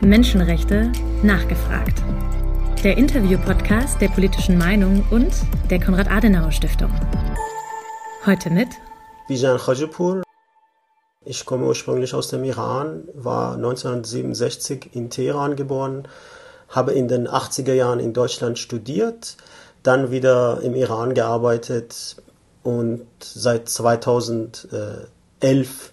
Menschenrechte nachgefragt. Der Interview-Podcast der politischen Meinung und der Konrad-Adenauer-Stiftung. Heute mit Bijan Khajipur. Ich komme ursprünglich aus dem Iran, war 1967 in Teheran geboren, habe in den 80er Jahren in Deutschland studiert, dann wieder im Iran gearbeitet und seit 2011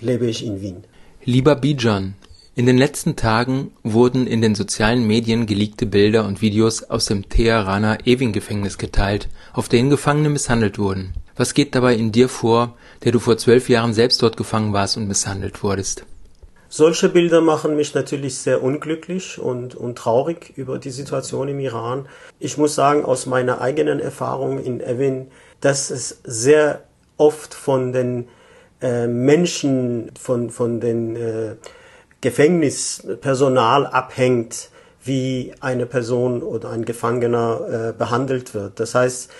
lebe ich in Wien. Lieber Bijan, in den letzten Tagen wurden in den sozialen Medien geleakte Bilder und Videos aus dem Teheraner Evin-Gefängnis geteilt, auf denen Gefangene misshandelt wurden. Was geht dabei in dir vor, der du vor zwölf Jahren selbst dort gefangen warst und misshandelt wurdest? Solche Bilder machen mich natürlich sehr unglücklich und, und traurig über die Situation im Iran. Ich muss sagen, aus meiner eigenen Erfahrung in Evin, dass es sehr oft von den äh, Menschen, von, von den äh, Gefängnispersonal abhängt, wie eine Person oder ein Gefangener äh, behandelt wird. Das heißt,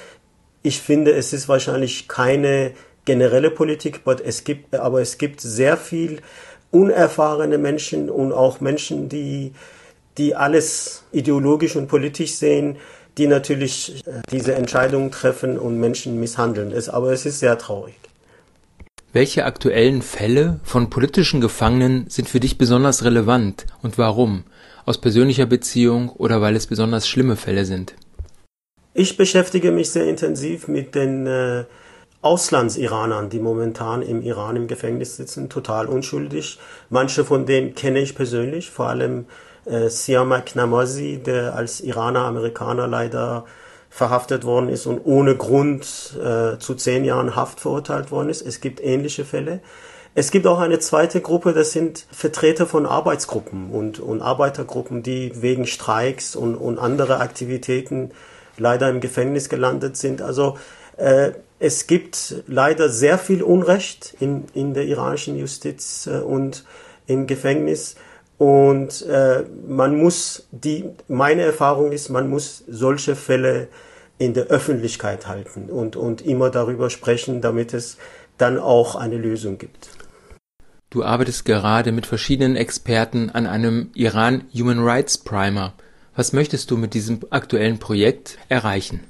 ich finde, es ist wahrscheinlich keine generelle Politik, aber es gibt, aber es gibt sehr viel unerfahrene Menschen und auch Menschen, die, die alles ideologisch und politisch sehen, die natürlich äh, diese Entscheidungen treffen und Menschen misshandeln. aber es ist sehr traurig. Welche aktuellen Fälle von politischen Gefangenen sind für dich besonders relevant und warum? Aus persönlicher Beziehung oder weil es besonders schlimme Fälle sind? Ich beschäftige mich sehr intensiv mit den äh, Auslandsiranern, die momentan im Iran im Gefängnis sitzen, total unschuldig. Manche von denen kenne ich persönlich, vor allem äh, Siamak Namazi, der als Iraner-Amerikaner leider verhaftet worden ist und ohne Grund äh, zu zehn Jahren Haft verurteilt worden ist. Es gibt ähnliche Fälle. Es gibt auch eine zweite Gruppe, das sind Vertreter von Arbeitsgruppen und, und Arbeitergruppen, die wegen Streiks und, und andere Aktivitäten leider im Gefängnis gelandet sind. Also äh, es gibt leider sehr viel Unrecht in, in der iranischen Justiz äh, und im Gefängnis. Und äh, man muss die, meine Erfahrung ist, man muss solche Fälle in der Öffentlichkeit halten und, und immer darüber sprechen, damit es dann auch eine Lösung gibt. Du arbeitest gerade mit verschiedenen Experten an einem Iran Human Rights Primer. Was möchtest du mit diesem aktuellen Projekt erreichen?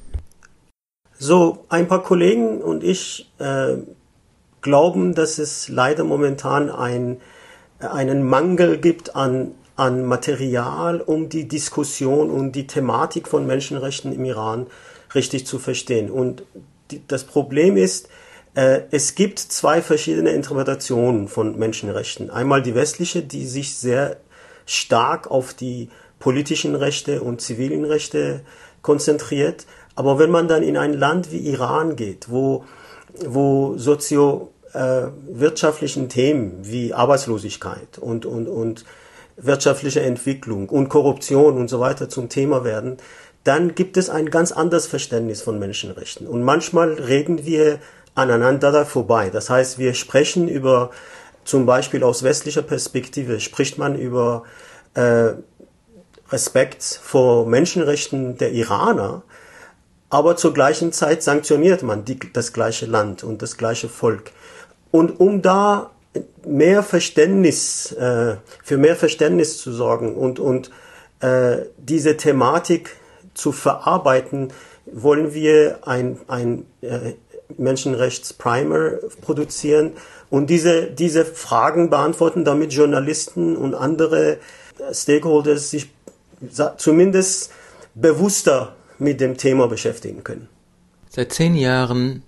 So, ein paar Kollegen und ich äh, glauben, dass es leider momentan ein einen Mangel gibt an, an Material, um die Diskussion und die Thematik von Menschenrechten im Iran richtig zu verstehen. Und die, das Problem ist, äh, es gibt zwei verschiedene Interpretationen von Menschenrechten. Einmal die westliche, die sich sehr stark auf die politischen Rechte und zivilen Rechte konzentriert. Aber wenn man dann in ein Land wie Iran geht, wo, wo sozio äh, wirtschaftlichen Themen wie Arbeitslosigkeit und, und, und wirtschaftliche Entwicklung und Korruption und so weiter zum Thema werden, dann gibt es ein ganz anderes Verständnis von Menschenrechten. Und manchmal reden wir aneinander vorbei. Das heißt, wir sprechen über, zum Beispiel aus westlicher Perspektive, spricht man über äh, Respekt vor Menschenrechten der Iraner, aber zur gleichen Zeit sanktioniert man die, das gleiche Land und das gleiche Volk. Und um da mehr Verständnis, äh, für mehr Verständnis zu sorgen und, und äh, diese Thematik zu verarbeiten, wollen wir ein, ein äh, Menschenrechtsprimer produzieren und diese, diese Fragen beantworten, damit Journalisten und andere Stakeholders sich zumindest bewusster mit dem Thema beschäftigen können. Seit zehn Jahren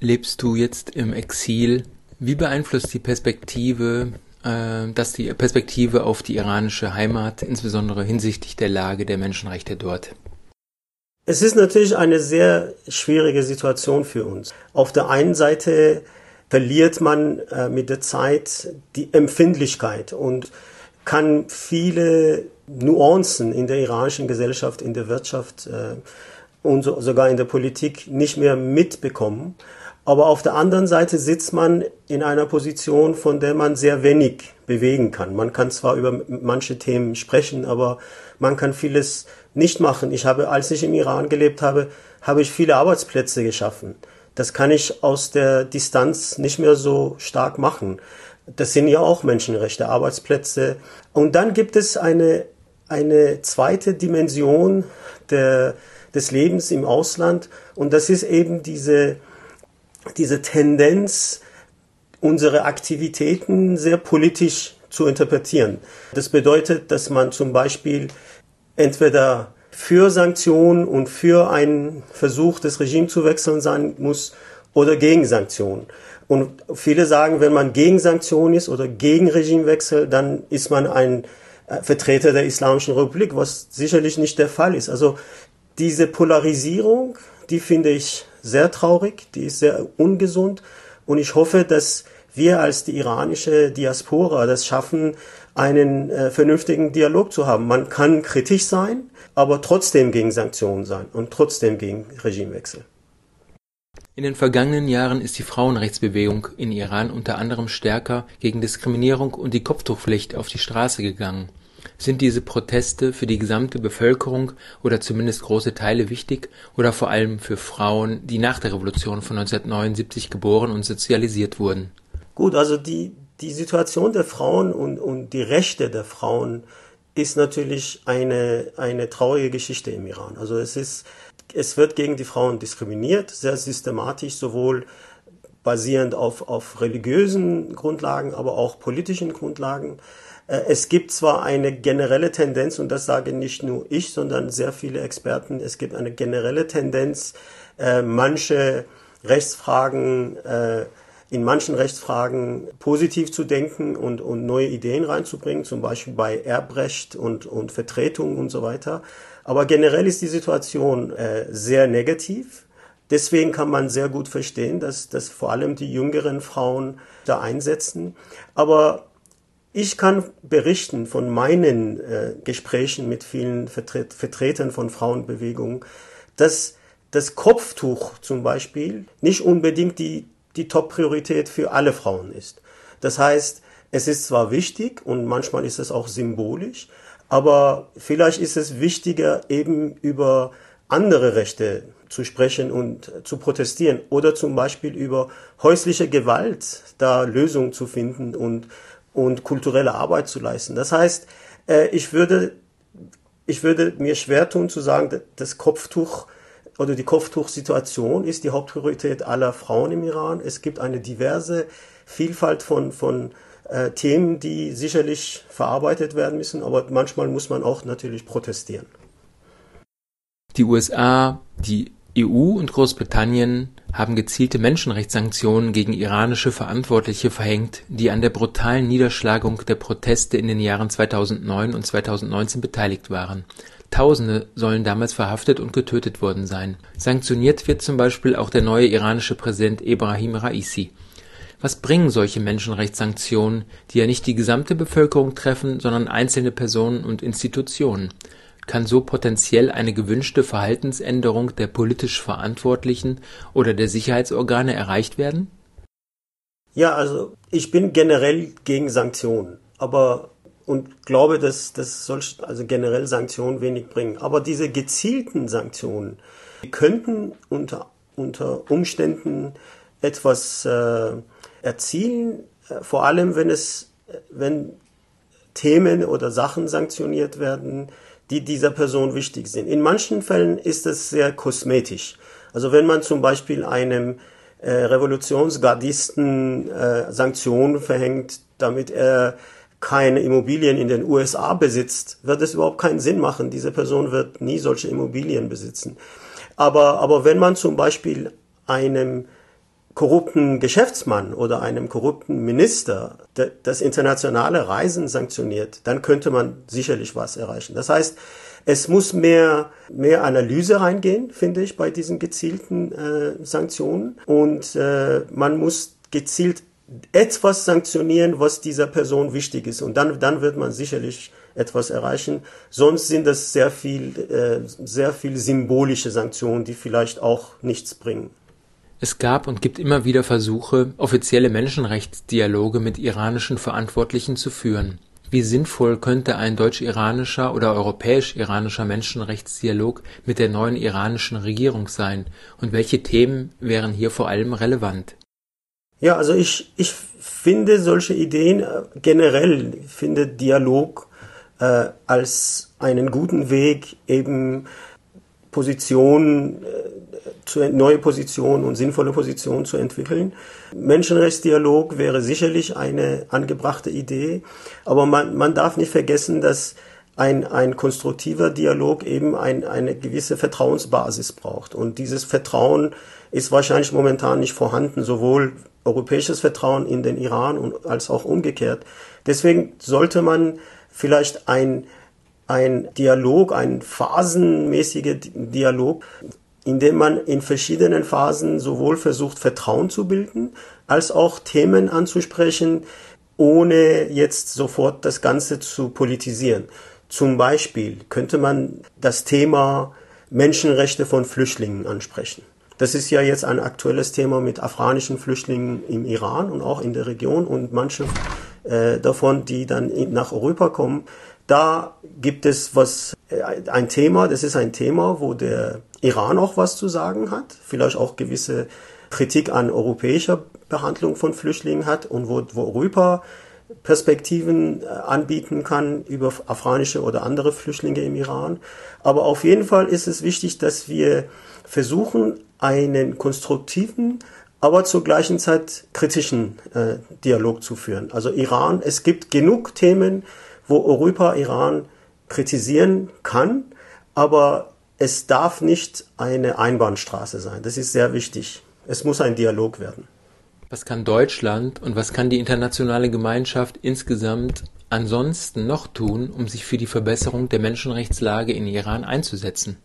lebst du jetzt im Exil wie beeinflusst die Perspektive, äh, dass die Perspektive auf die iranische Heimat, insbesondere hinsichtlich der Lage der Menschenrechte dort? Es ist natürlich eine sehr schwierige Situation für uns. Auf der einen Seite verliert man äh, mit der Zeit die Empfindlichkeit und kann viele Nuancen in der iranischen Gesellschaft, in der Wirtschaft äh, und so, sogar in der Politik nicht mehr mitbekommen. Aber auf der anderen Seite sitzt man in einer Position, von der man sehr wenig bewegen kann. Man kann zwar über manche Themen sprechen, aber man kann vieles nicht machen. Ich habe, als ich im Iran gelebt habe, habe ich viele Arbeitsplätze geschaffen. Das kann ich aus der Distanz nicht mehr so stark machen. Das sind ja auch Menschenrechte, Arbeitsplätze. Und dann gibt es eine, eine zweite Dimension der, des Lebens im Ausland und das ist eben diese, diese Tendenz, unsere Aktivitäten sehr politisch zu interpretieren. Das bedeutet, dass man zum Beispiel entweder für Sanktionen und für einen Versuch, das Regime zu wechseln sein muss oder gegen Sanktionen. Und viele sagen, wenn man gegen Sanktionen ist oder gegen Regimewechsel, dann ist man ein äh, Vertreter der Islamischen Republik, was sicherlich nicht der Fall ist. Also diese Polarisierung, die finde ich sehr traurig, die ist sehr ungesund und ich hoffe, dass wir als die iranische Diaspora das schaffen, einen äh, vernünftigen Dialog zu haben. Man kann kritisch sein, aber trotzdem gegen Sanktionen sein und trotzdem gegen Regimewechsel. In den vergangenen Jahren ist die Frauenrechtsbewegung in Iran unter anderem stärker gegen Diskriminierung und die Kopftuchpflicht auf die Straße gegangen. Sind diese Proteste für die gesamte Bevölkerung oder zumindest große Teile wichtig oder vor allem für Frauen, die nach der Revolution von 1979 geboren und sozialisiert wurden? Gut, also die, die Situation der Frauen und, und die Rechte der Frauen ist natürlich eine, eine traurige Geschichte im Iran. Also es ist, es wird gegen die Frauen diskriminiert, sehr systematisch, sowohl basierend auf, auf religiösen Grundlagen, aber auch politischen Grundlagen. Äh, es gibt zwar eine generelle Tendenz, und das sage nicht nur ich, sondern sehr viele Experten, es gibt eine generelle Tendenz, äh, manche Rechtsfragen äh, in manchen Rechtsfragen positiv zu denken und, und neue Ideen reinzubringen, zum Beispiel bei Erbrecht und, und Vertretung und so weiter. Aber generell ist die Situation sehr negativ. Deswegen kann man sehr gut verstehen, dass, dass vor allem die jüngeren Frauen da einsetzen. Aber ich kann berichten von meinen äh, Gesprächen mit vielen Vertret Vertretern von Frauenbewegungen, dass das Kopftuch zum Beispiel nicht unbedingt die die Top-Priorität für alle Frauen ist. Das heißt, es ist zwar wichtig und manchmal ist es auch symbolisch, aber vielleicht ist es wichtiger, eben über andere Rechte zu sprechen und zu protestieren oder zum Beispiel über häusliche Gewalt, da Lösungen zu finden und, und kulturelle Arbeit zu leisten. Das heißt, äh, ich würde, ich würde mir schwer tun zu sagen, das Kopftuch oder die Kopftuchsituation ist die Hauptpriorität aller Frauen im Iran. Es gibt eine diverse Vielfalt von, von äh, Themen, die sicherlich verarbeitet werden müssen, aber manchmal muss man auch natürlich protestieren. Die USA, die EU und Großbritannien haben gezielte Menschenrechtssanktionen gegen iranische Verantwortliche verhängt, die an der brutalen Niederschlagung der Proteste in den Jahren 2009 und 2019 beteiligt waren. Tausende sollen damals verhaftet und getötet worden sein. Sanktioniert wird zum Beispiel auch der neue iranische Präsident Ebrahim Raisi. Was bringen solche Menschenrechtssanktionen, die ja nicht die gesamte Bevölkerung treffen, sondern einzelne Personen und Institutionen? Kann so potenziell eine gewünschte Verhaltensänderung der politisch Verantwortlichen oder der Sicherheitsorgane erreicht werden? Ja, also ich bin generell gegen Sanktionen, aber und glaube, dass, dass solche, also generell Sanktionen wenig bringen. Aber diese gezielten Sanktionen könnten unter, unter Umständen etwas äh, erzielen, äh, vor allem wenn es, wenn Themen oder Sachen sanktioniert werden, die dieser Person wichtig sind. In manchen Fällen ist es sehr kosmetisch. Also wenn man zum Beispiel einem äh, Revolutionsgardisten äh, Sanktionen verhängt, damit er keine Immobilien in den USA besitzt, wird es überhaupt keinen Sinn machen. Diese Person wird nie solche Immobilien besitzen. Aber, aber wenn man zum Beispiel einem korrupten Geschäftsmann oder einem korrupten Minister das internationale Reisen sanktioniert, dann könnte man sicherlich was erreichen. Das heißt, es muss mehr, mehr Analyse reingehen, finde ich, bei diesen gezielten äh, Sanktionen. Und äh, man muss gezielt etwas sanktionieren, was dieser Person wichtig ist. Und dann, dann wird man sicherlich etwas erreichen. Sonst sind das sehr viel, äh, sehr viel symbolische Sanktionen, die vielleicht auch nichts bringen. Es gab und gibt immer wieder Versuche, offizielle Menschenrechtsdialoge mit iranischen Verantwortlichen zu führen. Wie sinnvoll könnte ein deutsch-iranischer oder europäisch-iranischer Menschenrechtsdialog mit der neuen iranischen Regierung sein und welche Themen wären hier vor allem relevant? Ja, also ich, ich finde solche Ideen äh, generell, finde Dialog äh, als einen guten Weg, eben Positionen, äh, zu, neue Positionen und sinnvolle Positionen zu entwickeln. Menschenrechtsdialog wäre sicherlich eine angebrachte Idee, aber man, man darf nicht vergessen, dass ein, ein konstruktiver Dialog eben ein, eine gewisse Vertrauensbasis braucht. Und dieses Vertrauen ist wahrscheinlich momentan nicht vorhanden, sowohl europäisches Vertrauen in den Iran und als auch umgekehrt. Deswegen sollte man vielleicht ein, ein Dialog, ein phasenmäßiger Dialog, in dem man in verschiedenen Phasen sowohl versucht, Vertrauen zu bilden, als auch Themen anzusprechen, ohne jetzt sofort das Ganze zu politisieren. Zum Beispiel könnte man das Thema Menschenrechte von Flüchtlingen ansprechen. Das ist ja jetzt ein aktuelles Thema mit afghanischen Flüchtlingen im Iran und auch in der Region und manche äh, davon, die dann nach Europa kommen. Da gibt es was, äh, ein Thema, das ist ein Thema, wo der Iran auch was zu sagen hat, vielleicht auch gewisse Kritik an europäischer Behandlung von Flüchtlingen hat und wo, wo Europa Perspektiven äh, anbieten kann über afghanische oder andere Flüchtlinge im Iran. Aber auf jeden Fall ist es wichtig, dass wir versuchen, einen konstruktiven, aber zur gleichen Zeit kritischen äh, Dialog zu führen. Also Iran, es gibt genug Themen, wo Europa Iran kritisieren kann, aber es darf nicht eine Einbahnstraße sein. Das ist sehr wichtig. Es muss ein Dialog werden. Was kann Deutschland und was kann die internationale Gemeinschaft insgesamt ansonsten noch tun, um sich für die Verbesserung der Menschenrechtslage in Iran einzusetzen?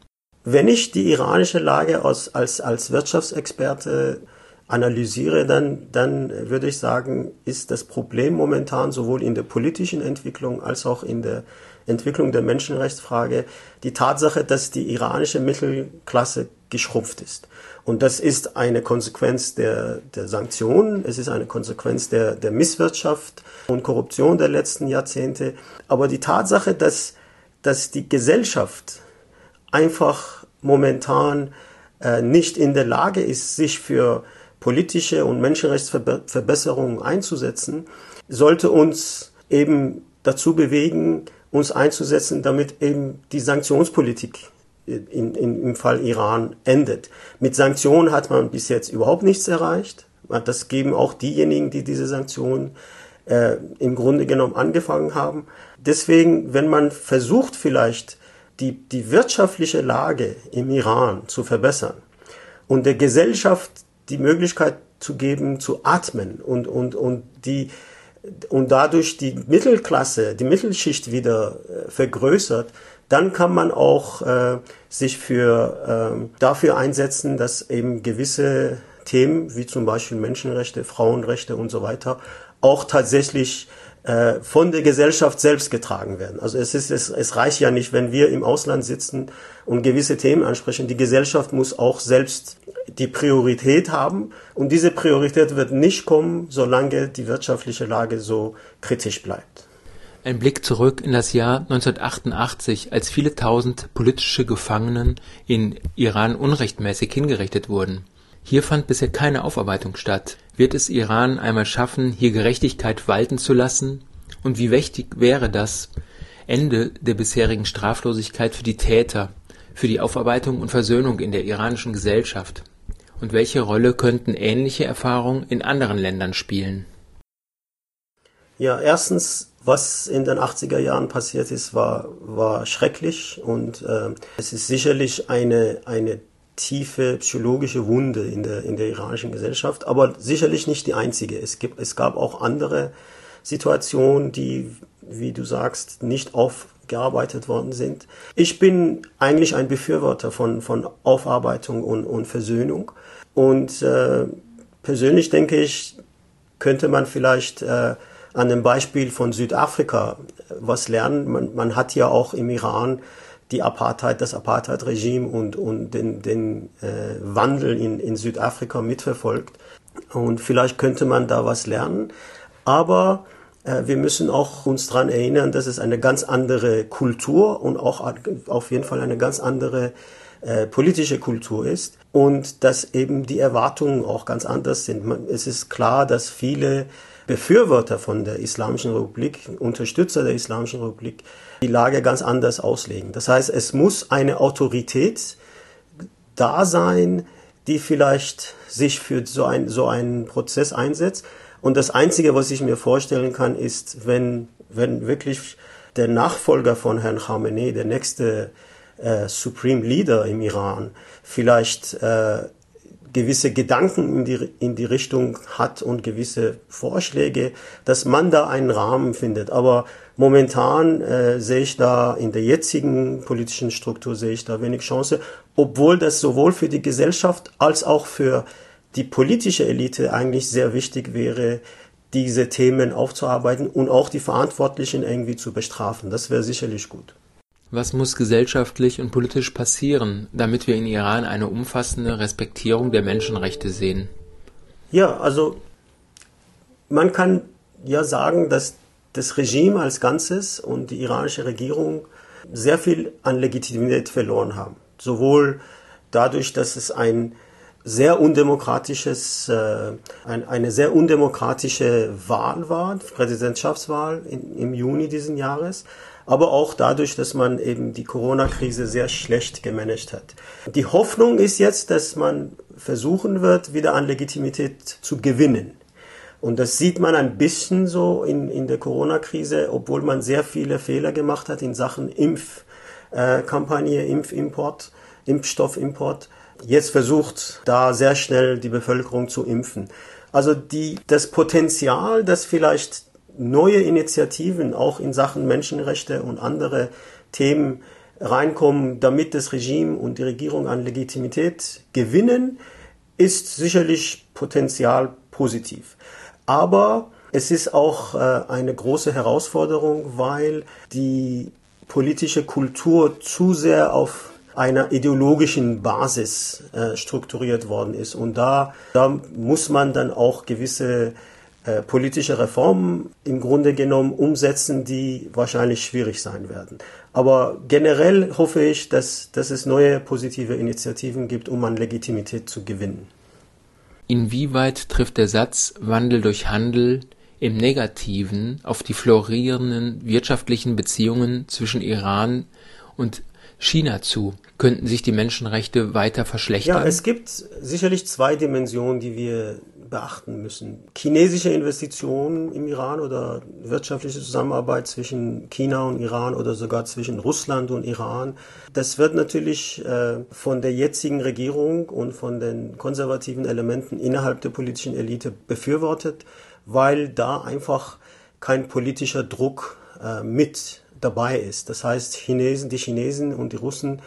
Wenn ich die iranische Lage aus, als, als Wirtschaftsexperte analysiere, dann, dann würde ich sagen, ist das Problem momentan sowohl in der politischen Entwicklung als auch in der Entwicklung der Menschenrechtsfrage die Tatsache, dass die iranische Mittelklasse geschrumpft ist. Und das ist eine Konsequenz der, der Sanktionen, es ist eine Konsequenz der, der Misswirtschaft und Korruption der letzten Jahrzehnte. Aber die Tatsache, dass, dass die Gesellschaft einfach momentan äh, nicht in der Lage ist, sich für politische und Menschenrechtsverbesserungen einzusetzen, sollte uns eben dazu bewegen, uns einzusetzen, damit eben die Sanktionspolitik in, in, im Fall Iran endet. Mit Sanktionen hat man bis jetzt überhaupt nichts erreicht. Das geben auch diejenigen, die diese Sanktionen äh, im Grunde genommen angefangen haben. Deswegen, wenn man versucht vielleicht die, die wirtschaftliche Lage im Iran zu verbessern und der Gesellschaft die Möglichkeit zu geben, zu atmen und, und, und die, und dadurch die Mittelklasse, die Mittelschicht wieder äh, vergrößert, dann kann man auch äh, sich für, äh, dafür einsetzen, dass eben gewisse Themen wie zum Beispiel Menschenrechte, Frauenrechte und so weiter auch tatsächlich äh, von der Gesellschaft selbst getragen werden. Also es ist es, es reicht ja nicht, wenn wir im Ausland sitzen und gewisse Themen ansprechen. Die Gesellschaft muss auch selbst die Priorität haben und diese Priorität wird nicht kommen, solange die wirtschaftliche Lage so kritisch bleibt. Ein Blick zurück in das Jahr 1988, als viele tausend politische Gefangenen in Iran unrechtmäßig hingerichtet wurden. Hier fand bisher keine Aufarbeitung statt. Wird es Iran einmal schaffen, hier Gerechtigkeit walten zu lassen? Und wie wichtig wäre das Ende der bisherigen Straflosigkeit für die Täter, für die Aufarbeitung und Versöhnung in der iranischen Gesellschaft? Und welche Rolle könnten ähnliche Erfahrungen in anderen Ländern spielen? Ja, erstens was in den 80er Jahren passiert ist, war, war schrecklich und äh, es ist sicherlich eine, eine tiefe psychologische Wunde in der, in der iranischen Gesellschaft, aber sicherlich nicht die einzige. Es, gibt, es gab auch andere Situationen, die, wie du sagst, nicht aufgearbeitet worden sind. Ich bin eigentlich ein Befürworter von, von Aufarbeitung und, und Versöhnung und äh, persönlich denke ich, könnte man vielleicht äh, an dem Beispiel von Südafrika was lernen. Man, man hat ja auch im Iran die Apartheid, das Apartheid-Regime und, und den, den äh, Wandel in, in Südafrika mitverfolgt. Und vielleicht könnte man da was lernen. Aber äh, wir müssen auch uns daran erinnern, dass es eine ganz andere Kultur und auch auf jeden Fall eine ganz andere äh, politische Kultur ist und dass eben die Erwartungen auch ganz anders sind. Man, es ist klar, dass viele Befürworter von der Islamischen Republik, Unterstützer der Islamischen Republik, die Lage ganz anders auslegen. Das heißt, es muss eine Autorität da sein, die vielleicht sich für so, ein, so einen Prozess einsetzt. Und das Einzige, was ich mir vorstellen kann, ist, wenn, wenn wirklich der Nachfolger von Herrn Khamenei, der nächste äh, Supreme Leader im Iran, vielleicht äh, gewisse Gedanken in die, in die Richtung hat und gewisse Vorschläge, dass man da einen Rahmen findet. Aber momentan äh, sehe ich da in der jetzigen politischen Struktur sehe ich da wenig Chance, obwohl das sowohl für die Gesellschaft als auch für die politische Elite eigentlich sehr wichtig wäre, diese Themen aufzuarbeiten und auch die Verantwortlichen irgendwie zu bestrafen. Das wäre sicherlich gut. Was muss gesellschaftlich und politisch passieren, damit wir in Iran eine umfassende Respektierung der Menschenrechte sehen? Ja, also man kann ja sagen, dass das Regime als Ganzes und die iranische Regierung sehr viel an Legitimität verloren haben. Sowohl dadurch, dass es ein sehr undemokratisches, äh, ein, eine sehr undemokratische Wahl war, Präsidentschaftswahl im Juni diesen Jahres, aber auch dadurch, dass man eben die Corona-Krise sehr schlecht gemanagt hat. Die Hoffnung ist jetzt, dass man versuchen wird, wieder an Legitimität zu gewinnen. Und das sieht man ein bisschen so in, in der Corona-Krise, obwohl man sehr viele Fehler gemacht hat in Sachen Impfkampagne, äh, Impfimport, Impfstoffimport. Jetzt versucht da sehr schnell die Bevölkerung zu impfen. Also die, das Potenzial, das vielleicht neue Initiativen auch in Sachen Menschenrechte und andere Themen reinkommen, damit das Regime und die Regierung an Legitimität gewinnen, ist sicherlich potenzial positiv. Aber es ist auch äh, eine große Herausforderung, weil die politische Kultur zu sehr auf einer ideologischen Basis äh, strukturiert worden ist. Und da, da muss man dann auch gewisse äh, politische Reformen im Grunde genommen umsetzen, die wahrscheinlich schwierig sein werden. Aber generell hoffe ich, dass, dass es neue positive Initiativen gibt, um an Legitimität zu gewinnen. Inwieweit trifft der Satz Wandel durch Handel im Negativen auf die florierenden wirtschaftlichen Beziehungen zwischen Iran und China zu? Könnten sich die Menschenrechte weiter verschlechtern? Ja, es gibt sicherlich zwei Dimensionen, die wir beachten müssen. Chinesische Investitionen im Iran oder wirtschaftliche Zusammenarbeit zwischen China und Iran oder sogar zwischen Russland und Iran, das wird natürlich äh, von der jetzigen Regierung und von den konservativen Elementen innerhalb der politischen Elite befürwortet, weil da einfach kein politischer Druck äh, mit dabei ist. Das heißt, Chinesen, die Chinesen und die Russen,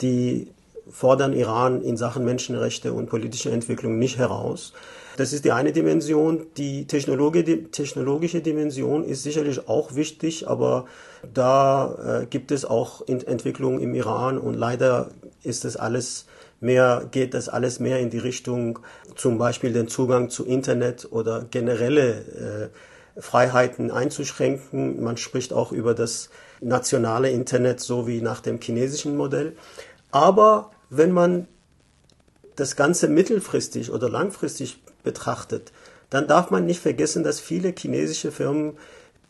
die fordern Iran in Sachen Menschenrechte und politische Entwicklung nicht heraus. Das ist die eine Dimension. Die, technologische Dimension ist sicherlich auch wichtig, aber da äh, gibt es auch Entwicklungen im Iran und leider ist das alles mehr, geht das alles mehr in die Richtung zum Beispiel den Zugang zu Internet oder generelle äh, Freiheiten einzuschränken. Man spricht auch über das nationale Internet so wie nach dem chinesischen Modell. Aber wenn man das Ganze mittelfristig oder langfristig betrachtet, dann darf man nicht vergessen, dass viele chinesische Firmen,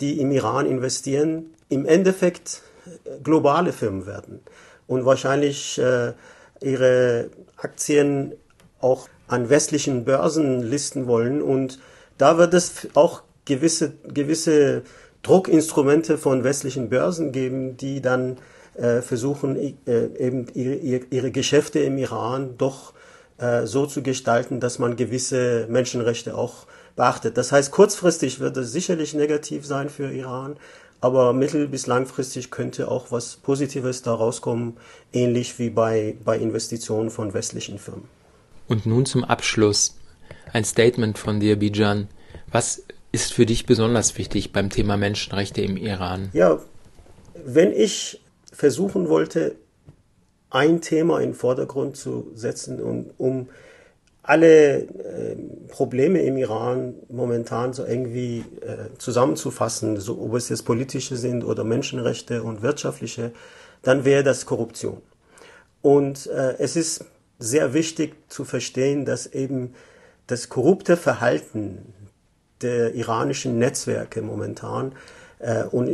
die im Iran investieren, im Endeffekt äh, globale Firmen werden und wahrscheinlich äh, ihre Aktien auch an westlichen Börsen listen wollen. Und da wird es auch gewisse, gewisse Druckinstrumente von westlichen Börsen geben, die dann äh, versuchen, äh, eben ihre, ihre Geschäfte im Iran doch äh, so zu gestalten, dass man gewisse Menschenrechte auch beachtet. Das heißt, kurzfristig wird es sicherlich negativ sein für Iran, aber mittel- bis langfristig könnte auch was Positives daraus kommen, ähnlich wie bei, bei Investitionen von westlichen Firmen. Und nun zum Abschluss ein Statement von dir, Bijan. Was ist für dich besonders wichtig beim Thema Menschenrechte im Iran? Ja, wenn ich versuchen wollte, ein Thema in den Vordergrund zu setzen, um, um alle äh, Probleme im Iran momentan so irgendwie äh, zusammenzufassen, so, ob es jetzt politische sind oder Menschenrechte und wirtschaftliche, dann wäre das Korruption. Und äh, es ist sehr wichtig zu verstehen, dass eben das korrupte Verhalten der iranischen Netzwerke momentan, äh, und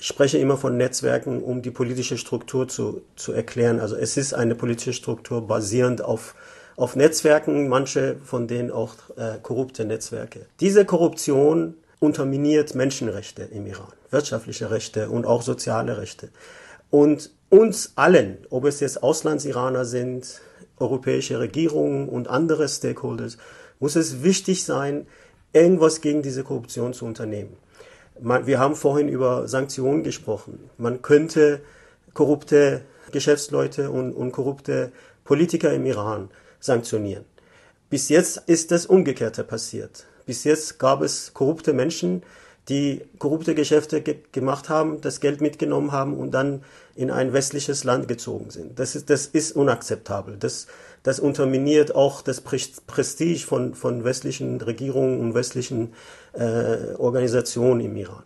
ich spreche immer von Netzwerken, um die politische Struktur zu, zu erklären. Also es ist eine politische Struktur basierend auf, auf Netzwerken, manche von denen auch äh, korrupte Netzwerke. Diese Korruption unterminiert Menschenrechte im Iran, wirtschaftliche Rechte und auch soziale Rechte. Und uns allen, ob es jetzt Auslandsiraner sind, europäische Regierungen und andere Stakeholders, muss es wichtig sein, irgendwas gegen diese Korruption zu unternehmen. Man, wir haben vorhin über Sanktionen gesprochen. Man könnte korrupte Geschäftsleute und, und korrupte Politiker im Iran sanktionieren. Bis jetzt ist das Umgekehrte passiert. Bis jetzt gab es korrupte Menschen, die korrupte Geschäfte ge gemacht haben, das Geld mitgenommen haben und dann in ein westliches Land gezogen sind. Das ist, das ist unakzeptabel. Das, das unterminiert auch das Prestige von, von westlichen Regierungen und westlichen äh, Organisationen im Iran.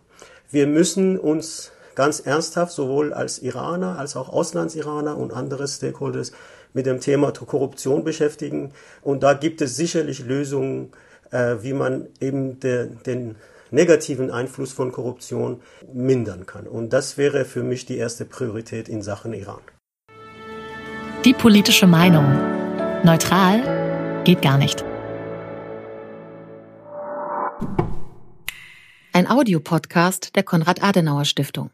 Wir müssen uns ganz ernsthaft sowohl als Iraner als auch Auslandsiraner und andere Stakeholders mit dem Thema Korruption beschäftigen. Und da gibt es sicherlich Lösungen, äh, wie man eben de, den negativen Einfluss von Korruption mindern kann. Und das wäre für mich die erste Priorität in Sachen Iran. Die politische Meinung. Neutral geht gar nicht. Ein Audiopodcast der Konrad-Adenauer-Stiftung.